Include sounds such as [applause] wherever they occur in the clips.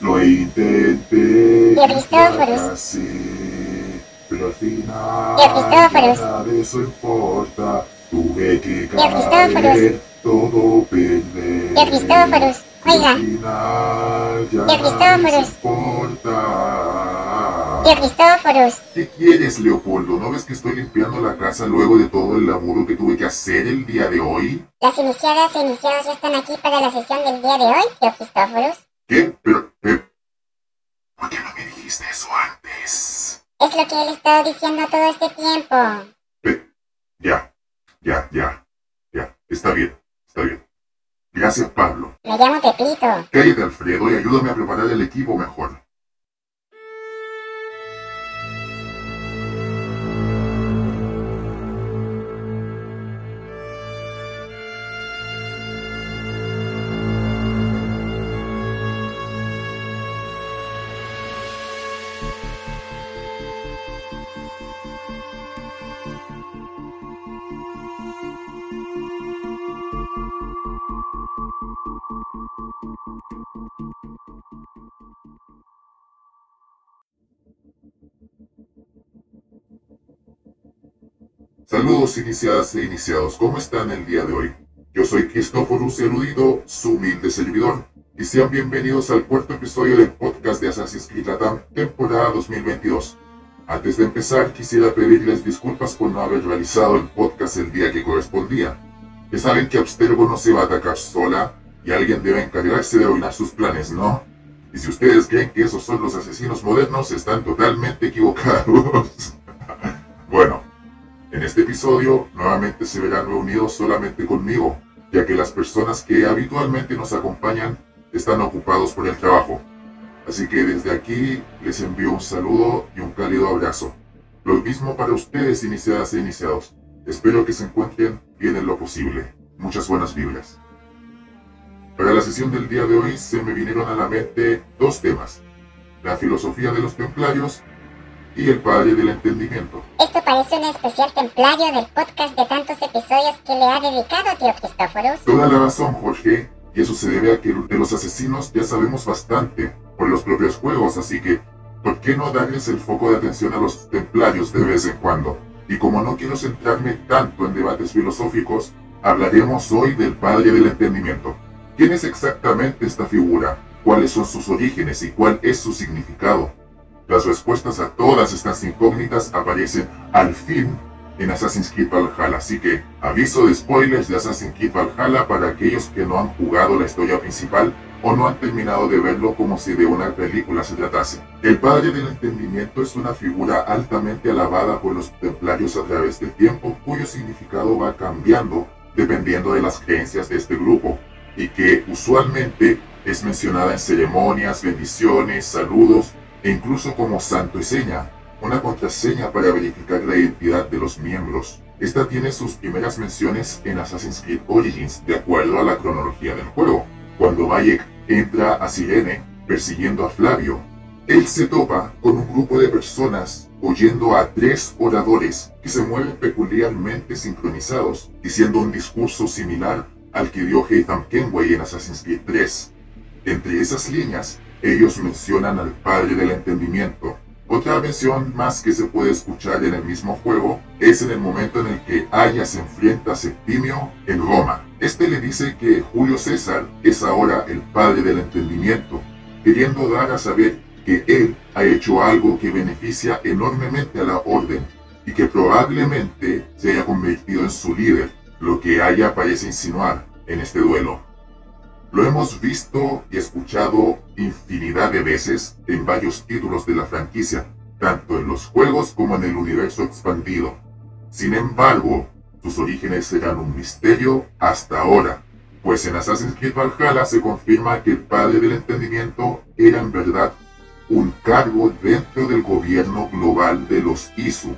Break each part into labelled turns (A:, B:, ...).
A: Lo intenté.
B: Cristóforos.
A: fracasé, pero al final
B: Tío Cristóforos.
A: nada de eso importa. Tuve que
B: Cristóforos.
A: caer, todo perder.
B: Tío Cristóforos, oiga.
A: Les importa.
B: Tío Cristóforos,
A: ¿Qué quieres, Leopoldo? ¿No ves que estoy limpiando la casa luego de todo el laburo que tuve que hacer el día de hoy?
B: las iniciadas e iniciados ya están aquí para la sesión del día de hoy, tío Cristóforos.
A: ¿Qué? Pero. ¿Por qué no me dijiste eso antes?
B: Es lo que él estaba diciendo todo este tiempo.
A: Pe- Ya, ya, ya, ya. Está bien, está bien. Gracias, Pablo.
B: Me llamo Pepito.
A: Cállate, Alfredo, y ayúdame a preparar el equipo mejor. Saludos iniciadas e iniciados, ¿cómo están el día de hoy? Yo soy Cristóforos Erudito, su humilde servidor, y sean bienvenidos al cuarto episodio del podcast de Assassin's Creed Latam, temporada 2022. Antes de empezar, quisiera pedirles disculpas por no haber realizado el podcast el día que correspondía. Ya saben que Abstergo no se va a atacar sola, y alguien debe encargarse de arruinar sus planes, ¿no? Y si ustedes creen que esos son los asesinos modernos, están totalmente equivocados. [laughs] bueno, en este episodio nuevamente se verán reunidos solamente conmigo, ya que las personas que habitualmente nos acompañan están ocupados por el trabajo. Así que desde aquí les envío un saludo y un cálido abrazo. Lo mismo para ustedes, iniciadas e iniciados. Espero que se encuentren bien en lo posible. Muchas buenas vibras. Para la sesión del día de hoy se me vinieron a la mente dos temas. La filosofía de los templarios y el padre del entendimiento.
B: Esto parece un especial templario del podcast de tantos episodios que le ha dedicado tío Cristóforos.
A: Toda la razón, Jorge, y eso se debe a que de los asesinos ya sabemos bastante por los propios juegos, así que, ¿por qué no darles el foco de atención a los templarios de vez en cuando? Y como no quiero centrarme tanto en debates filosóficos, hablaremos hoy del Padre del Entendimiento. ¿Quién es exactamente esta figura? ¿Cuáles son sus orígenes y cuál es su significado? Las respuestas a todas estas incógnitas aparecen al fin en Assassin's Creed Valhalla, así que aviso de spoilers de Assassin's Creed Valhalla para aquellos que no han jugado la historia principal o no han terminado de verlo como si de una película se tratase. El Padre del Entendimiento es una figura altamente alabada por los templarios a través del tiempo, cuyo significado va cambiando dependiendo de las creencias de este grupo, y que usualmente es mencionada en ceremonias, bendiciones, saludos e incluso como santo y seña, una contraseña para verificar la identidad de los miembros. Esta tiene sus primeras menciones en Assassin's Creed Origins, de acuerdo a la cronología del juego. Cuando Bayek entra a Sirene persiguiendo a Flavio, él se topa con un grupo de personas oyendo a tres oradores que se mueven peculiarmente sincronizados, diciendo un discurso similar al que dio Haytham Kenway en Assassin's Creed 3. Entre esas líneas, ellos mencionan al Padre del Entendimiento. Otra mención más que se puede escuchar en el mismo juego es en el momento en el que Aya se enfrenta a Septimio en Roma. Este le dice que Julio César es ahora el Padre del Entendimiento, queriendo dar a saber que él ha hecho algo que beneficia enormemente a la orden y que probablemente se haya convertido en su líder, lo que Aya parece insinuar en este duelo. Lo hemos visto y escuchado infinidad de veces en varios títulos de la franquicia, tanto en los juegos como en el universo expandido. Sin embargo, sus orígenes serán un misterio hasta ahora, pues en Assassin's Creed Valhalla se confirma que el Padre del Entendimiento era en verdad un cargo dentro del gobierno global de los Isu.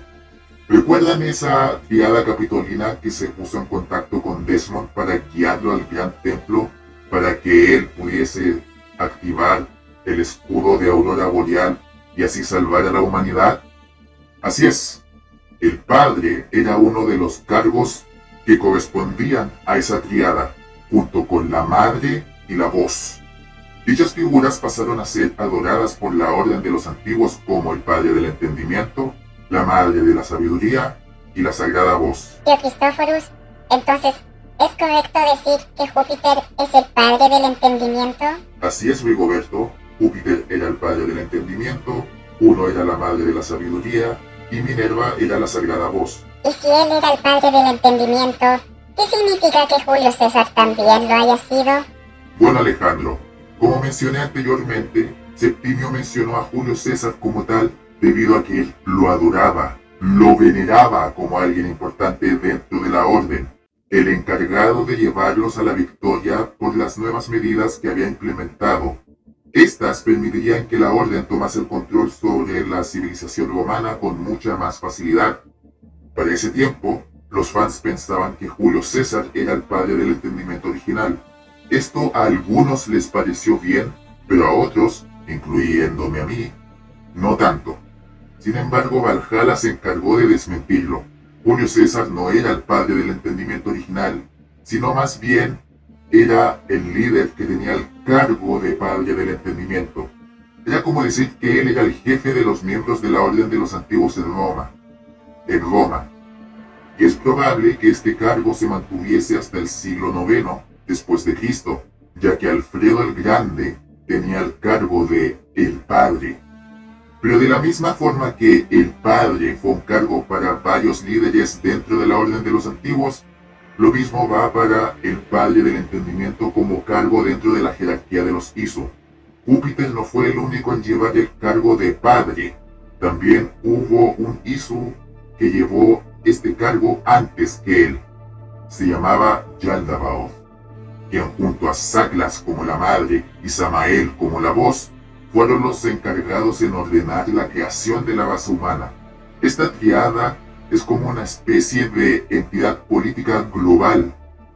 A: ¿Recuerdan esa criada capitolina que se puso en contacto con Desmond para guiarlo al gran templo para que él pudiese activar el escudo de Aurora Boreal y así salvar a la humanidad? Así es, el padre era uno de los cargos que correspondían a esa triada, junto con la madre y la voz. Dichas figuras pasaron a ser adoradas por la orden de los antiguos como el Padre del Entendimiento, la Madre de la Sabiduría y la Sagrada Voz.
B: Tío Cristóforos, entonces, ¿es correcto decir que Júpiter es el Padre del Entendimiento?
A: Así es, Rigoberto. Júpiter era el Padre del Entendimiento, uno era la Madre de la Sabiduría y Minerva era la Sagrada Voz.
B: Y si él era el Padre del Entendimiento, ¿qué significa que Julio César también lo haya sido?
A: Bueno, Alejandro, como mencioné anteriormente, Septimio mencionó a Julio César como tal debido a que él lo adoraba, lo veneraba como alguien importante dentro de la orden, el encargado de llevarlos a la victoria por las nuevas medidas que había implementado. Estas permitirían que la orden tomase el control sobre la civilización romana con mucha más facilidad. Para ese tiempo, los fans pensaban que Julio César era el padre del entendimiento original, esto a algunos les pareció bien, pero a otros, incluyéndome a mí, no tanto. Sin embargo, Valhalla se encargó de desmentirlo. Julio César no era el padre del entendimiento original, sino más bien era el líder que tenía el cargo de padre del entendimiento. Era como decir que él era el jefe de los miembros de la orden de los antiguos en Roma. En Roma. Y es probable que este cargo se mantuviese hasta el siglo IX, después de Cristo, ya que Alfredo el Grande tenía el cargo de el Padre. Pero de la misma forma que el Padre fue un cargo para varios líderes dentro de la Orden de los Antiguos, lo mismo va para el Padre del Entendimiento como cargo dentro de la jerarquía de los Isu. Júpiter no fue el único en llevar el cargo de Padre. También hubo un Isu que llevó este cargo antes que él. Se llamaba Yaldabaoth quien junto a Saglas como la madre y Samael como la voz, fueron los encargados en ordenar la creación de la base humana. Esta triada es como una especie de entidad política global,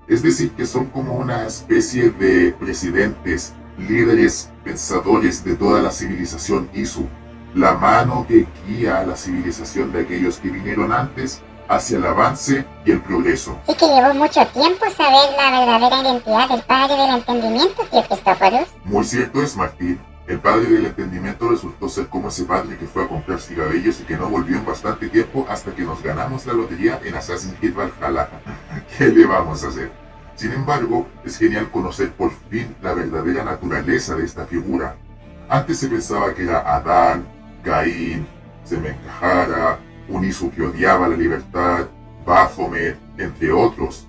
A: es decir, que son como una especie de presidentes, líderes, pensadores de toda la civilización Isu, la mano que guía a la civilización de aquellos que vinieron antes hacia el avance y el progreso.
B: Sí que llevó mucho tiempo saber la verdadera identidad del padre del entendimiento, tío Cristóforos.
A: Muy cierto es, Martín. El padre del entendimiento resultó ser como ese padre que fue a comprar cigarrillos y que no volvió en bastante tiempo hasta que nos ganamos la lotería en Assassin's Creed Valhalla. [laughs] ¿Qué le vamos a hacer? Sin embargo, es genial conocer por fin la verdadera naturaleza de esta figura. Antes se pensaba que era Adán, Caín, Semencajara, un Isu que odiaba la libertad, Baphomet, entre otros.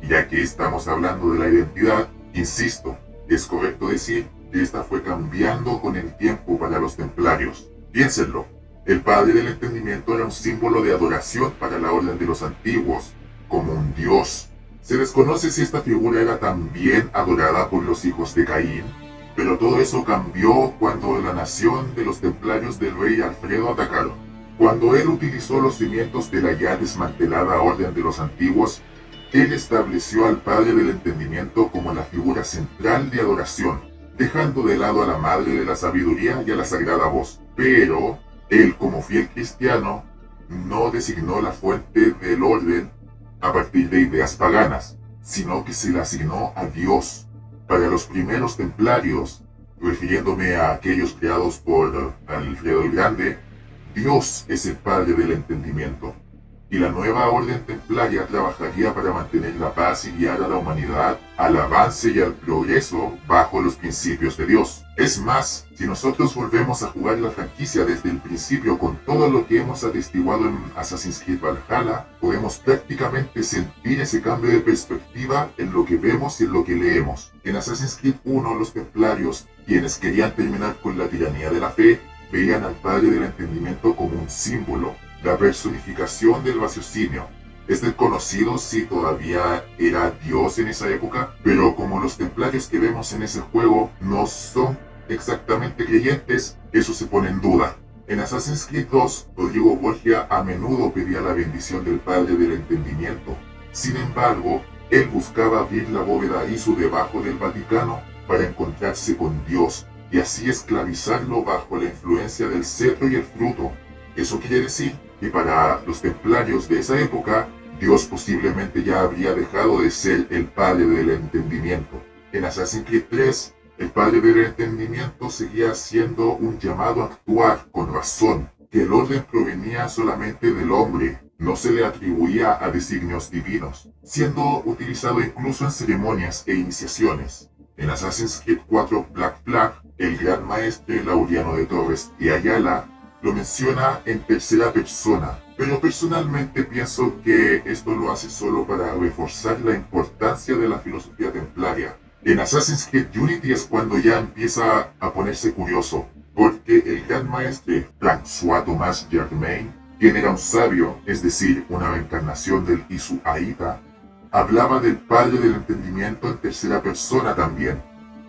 A: Y ya que estamos hablando de la identidad, insisto, es correcto decir esta fue cambiando con el tiempo para los templarios. Piénsenlo, el Padre del Entendimiento era un símbolo de adoración para la Orden de los Antiguos, como un dios. Se desconoce si esta figura era también adorada por los hijos de Caín, pero todo eso cambió cuando la nación de los templarios del rey Alfredo atacaron. Cuando él utilizó los cimientos de la ya desmantelada orden de los antiguos, él estableció al Padre del Entendimiento como la figura central de adoración, dejando de lado a la Madre de la Sabiduría y a la Sagrada Voz. Pero, él como fiel cristiano, no designó la fuente del orden a partir de ideas paganas, sino que se la asignó a Dios. Para los primeros templarios, refiriéndome a aquellos creados por Alfredo el Grande, Dios es el Padre del entendimiento, y la nueva orden templaria trabajaría para mantener la paz y guiar a la humanidad al avance y al progreso bajo los principios de Dios. Es más, si nosotros volvemos a jugar la franquicia desde el principio con todo lo que hemos atestiguado en Assassin's Creed Valhalla, podemos prácticamente sentir ese cambio de perspectiva en lo que vemos y en lo que leemos. En Assassin's Creed 1 los templarios, quienes querían terminar con la tiranía de la fe, veían al Padre del Entendimiento como un símbolo, la personificación del raciocinio. Es desconocido si todavía era Dios en esa época, pero como los templarios que vemos en ese juego no son exactamente creyentes, eso se pone en duda. En Assassin's Creed 2, Rodrigo Borgia a menudo pedía la bendición del Padre del Entendimiento. Sin embargo, él buscaba abrir la bóveda Isu debajo del Vaticano para encontrarse con Dios y así esclavizarlo bajo la influencia del cetro y el fruto. Eso quiere decir que para los templarios de esa época, Dios posiblemente ya habría dejado de ser el padre del entendimiento. En Assassin's Creed 3, el padre del entendimiento seguía haciendo un llamado a actuar con razón, que el orden provenía solamente del hombre, no se le atribuía a designios divinos, siendo utilizado incluso en ceremonias e iniciaciones. En Assassin's Creed 4 Black Flag, el gran maestre Laureano de Torres y Ayala lo menciona en tercera persona, pero personalmente pienso que esto lo hace solo para reforzar la importancia de la filosofía templaria. En Assassin's Creed Unity es cuando ya empieza a ponerse curioso, porque el gran maestre François Thomas Germain, quien era un sabio, es decir, una reencarnación del Isu Aita, hablaba del padre del entendimiento en tercera persona también.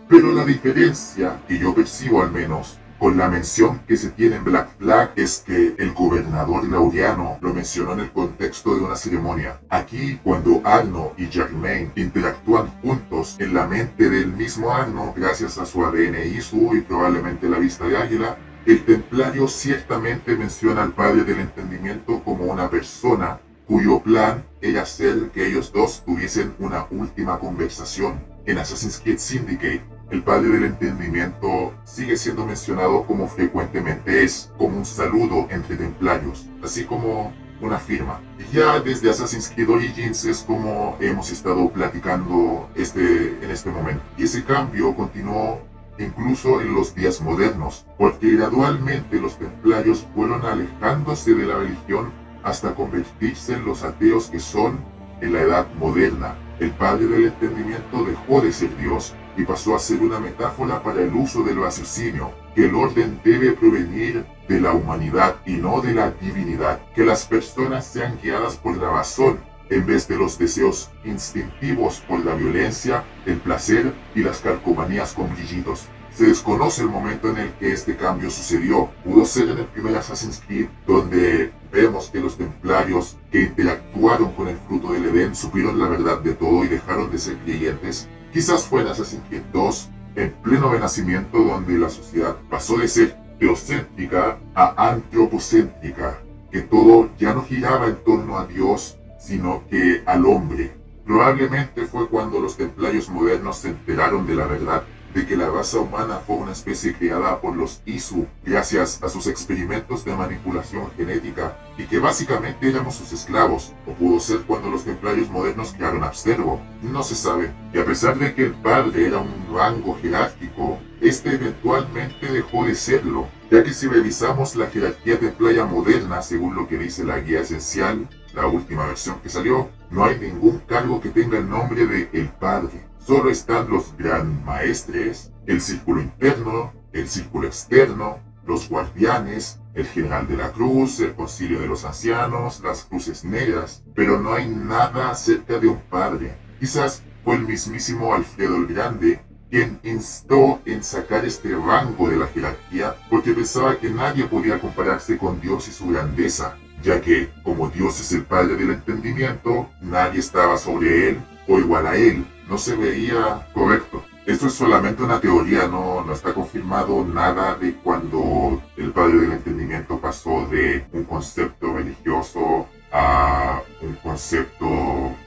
A: Pero la diferencia, que yo percibo al menos, con la mención que se tiene en Black Flag es que el gobernador laureano lo mencionó en el contexto de una ceremonia. Aquí, cuando Arno y Germain interactúan juntos en la mente del mismo Arno, gracias a su ADN ISU y probablemente la vista de águila, el templario ciertamente menciona al padre del entendimiento como una persona cuyo plan era hacer que ellos dos tuviesen una última conversación. En Assassin's Creed Syndicate, el padre del entendimiento sigue siendo mencionado como frecuentemente es, como un saludo entre templarios, así como una firma. Y ya desde Assassin's Creed Origins es como hemos estado platicando este, en este momento. Y ese cambio continuó incluso en los días modernos, porque gradualmente los templarios fueron alejándose de la religión hasta convertirse en los ateos que son en la edad moderna. El padre del entendimiento dejó de ser Dios y pasó a ser una metáfora para el uso del raciocinio, que el orden debe provenir de la humanidad y no de la divinidad, que las personas sean guiadas por la razón en vez de los deseos instintivos por la violencia, el placer y las calcomanías con brillitos. Se desconoce el momento en el que este cambio sucedió. Pudo ser en el primer Assassin's Creed, donde vemos que los templarios que interactuaron con el fruto del Edén supieron la verdad de todo y dejaron de ser creyentes, Quizás fue en Assassin's Creed 2, en pleno renacimiento, donde la sociedad pasó de ser teocéntrica a antropocéntrica, que todo ya no giraba en torno a Dios, sino que al hombre. Probablemente fue cuando los templarios modernos se enteraron de la verdad de que la raza humana fue una especie creada por los Isu gracias a sus experimentos de manipulación genética y que básicamente éramos sus esclavos, o pudo ser cuando los templarios modernos crearon Abstergo, no se sabe. Y a pesar de que el padre era un rango jerárquico, este eventualmente dejó de serlo, ya que si revisamos la jerarquía templaria moderna según lo que dice la guía esencial, la última versión que salió, no hay ningún cargo que tenga el nombre de el padre. Solo están los gran maestres, el círculo interno, el círculo externo, los guardianes, el general de la cruz, el concilio de los ancianos, las cruces negras, pero no hay nada acerca de un padre. Quizás fue el mismísimo Alfredo el Grande quien instó en sacar este rango de la jerarquía porque pensaba que nadie podía compararse con Dios y su grandeza, ya que, como Dios es el Padre del entendimiento, nadie estaba sobre él o igual a él, no se veía correcto. Esto es solamente una teoría, no, no está confirmado nada de cuando el padre del entendimiento pasó de un concepto religioso a un concepto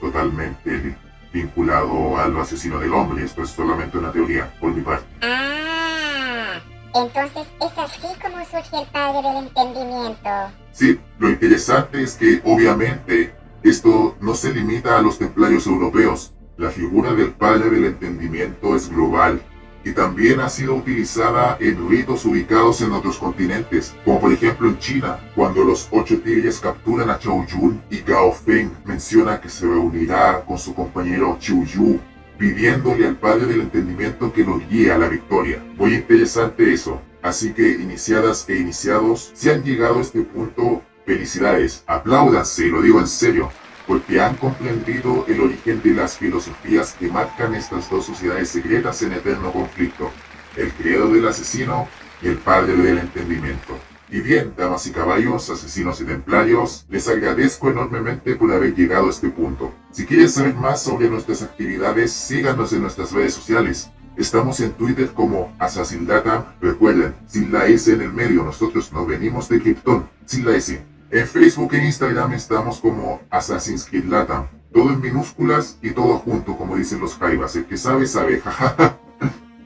A: totalmente vinculado al asesino del hombre. Esto es solamente una teoría, por mi parte.
B: Ah, entonces es así como surge el padre del entendimiento.
A: Sí, lo interesante es que obviamente esto no se limita a los templarios europeos. La figura del Padre del Entendimiento es global y también ha sido utilizada en ritos ubicados en otros continentes, como por ejemplo en China, cuando los ocho tigres capturan a Chao Yun y Gao Feng menciona que se reunirá con su compañero Chiu Yu, pidiéndole al Padre del Entendimiento que lo guíe a la victoria. Muy interesante eso. Así que iniciadas e iniciados, si han llegado a este punto, Felicidades, apláudanse, lo digo en serio, porque han comprendido el origen de las filosofías que marcan estas dos sociedades secretas en eterno conflicto, el credo del asesino y el padre del entendimiento. Y bien, damas y caballos, asesinos y templarios, les agradezco enormemente por haber llegado a este punto. Si quieren saber más sobre nuestras actividades, síganos en nuestras redes sociales. Estamos en Twitter como Assassin-Data. Recuerden, sin la S en el medio, nosotros no venimos de Krypton, sin la S. En Facebook e Instagram estamos como Assassin's Creed Latam. Todo en minúsculas y todo junto, como dicen los jaivas. El que sabe, sabe. [laughs]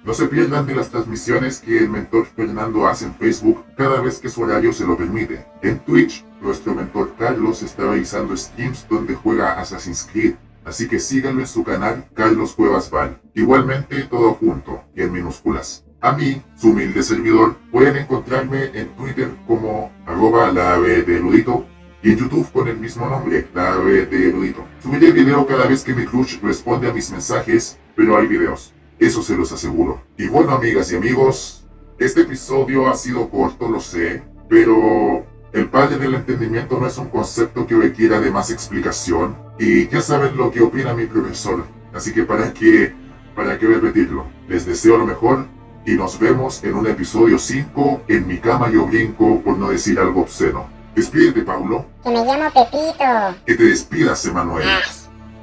A: No se pierdan de las transmisiones que el mentor Fernando hace en Facebook cada vez que su horario se lo permite. En Twitch, nuestro mentor Carlos está realizando streams donde juega Assassin's Creed, así que síganlo en su canal Carlos Cuevas Val. Igualmente todo junto y en minúsculas. A mí, su humilde servidor, pueden encontrarme en Twitter como arroba la ave de erudito y en YouTube con el mismo nombre, la ave de erudito. Subiré video cada vez que mi crush responde a mis mensajes, pero hay videos. Eso se los aseguro. Y bueno, amigas y amigos, este episodio ha sido corto, lo sé, pero el padre del entendimiento no es un concepto que requiera de más explicación. Y ya saben lo que opina mi profesor. Así que para qué, para qué repetirlo. Les deseo lo mejor y nos vemos en un episodio 5 en mi cama yo brinco por no decir algo obsceno. Despídete, Paulo.
B: Que me llamo Pepito.
A: Que te despidas, Emanuel.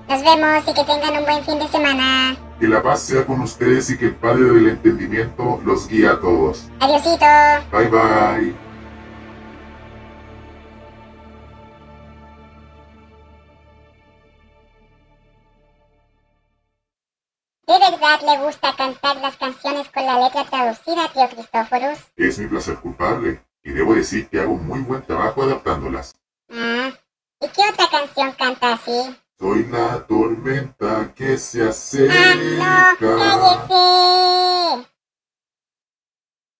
B: Nos vemos y que tengan un buen fin de semana.
A: Que la paz sea con ustedes y que el Padre del Entendimiento los guíe a todos.
B: Adiosito.
A: Bye bye.
B: Verdad le gusta cantar las canciones con la letra traducida, tío Cristóforos?
A: Es mi placer culpable. Y debo decir que hago muy buen trabajo adaptándolas.
B: Ah, ¿y qué otra canción canta así?
A: Soy la tormenta que se
B: ¡Ah,
A: acerca.
B: no! ¡Cállese!